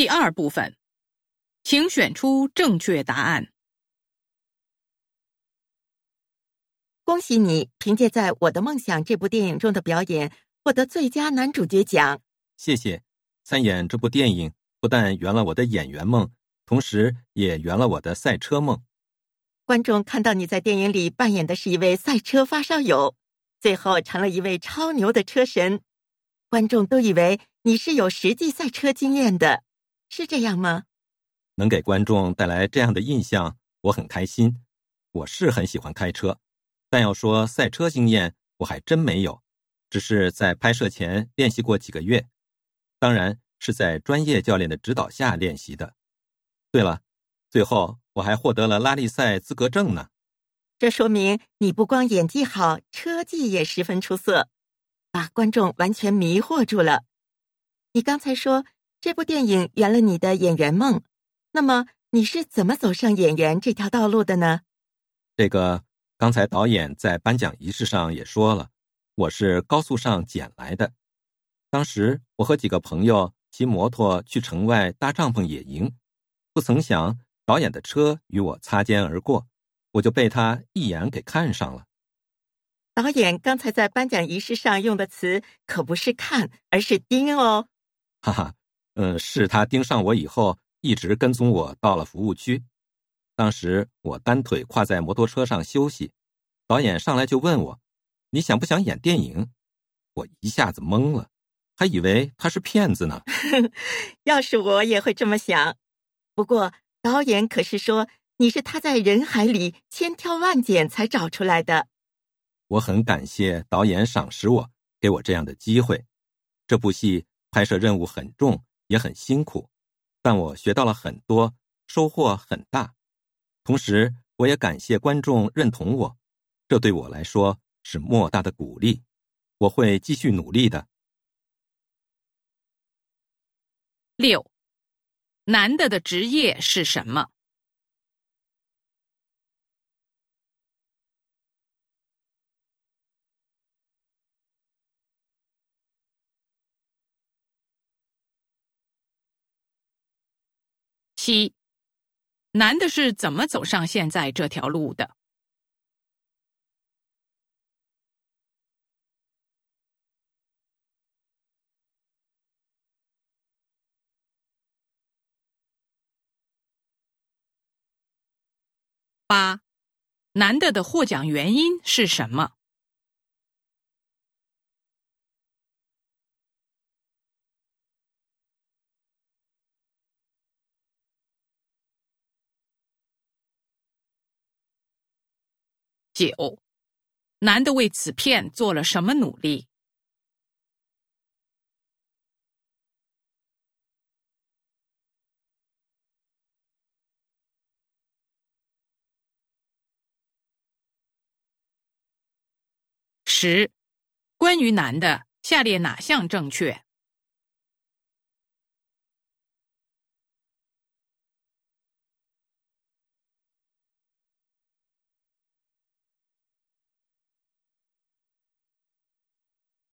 第二部分，请选出正确答案。恭喜你，凭借在《我的梦想》这部电影中的表演，获得最佳男主角奖。谢谢。参演这部电影不但圆了我的演员梦，同时也圆了我的赛车梦。观众看到你在电影里扮演的是一位赛车发烧友，最后成了一位超牛的车神，观众都以为你是有实际赛车经验的，是这样吗？能给观众带来这样的印象，我很开心。我是很喜欢开车，但要说赛车经验，我还真没有，只是在拍摄前练习过几个月。当然是在专业教练的指导下练习的。对了，最后我还获得了拉力赛资格证呢。这说明你不光演技好，车技也十分出色，把观众完全迷惑住了。你刚才说这部电影圆了你的演员梦，那么你是怎么走上演员这条道路的呢？这个刚才导演在颁奖仪式上也说了，我是高速上捡来的。当时我和几个朋友骑摩托去城外搭帐篷野营，不曾想导演的车与我擦肩而过，我就被他一眼给看上了。导演刚才在颁奖仪式上用的词可不是看，而是盯哦。哈哈，嗯，是他盯上我以后，一直跟踪我到了服务区。当时我单腿跨在摩托车上休息，导演上来就问我：“你想不想演电影？”我一下子懵了。还以为他是骗子呢。要是我也会这么想。不过导演可是说你是他在人海里千挑万拣才找出来的。我很感谢导演赏识我，给我这样的机会。这部戏拍摄任务很重，也很辛苦，但我学到了很多，收获很大。同时，我也感谢观众认同我，这对我来说是莫大的鼓励。我会继续努力的。六，男的的职业是什么？七，男的是怎么走上现在这条路的？八，男的的获奖原因是什么？九，男的为此片做了什么努力？十，关于男的，下列哪项正确？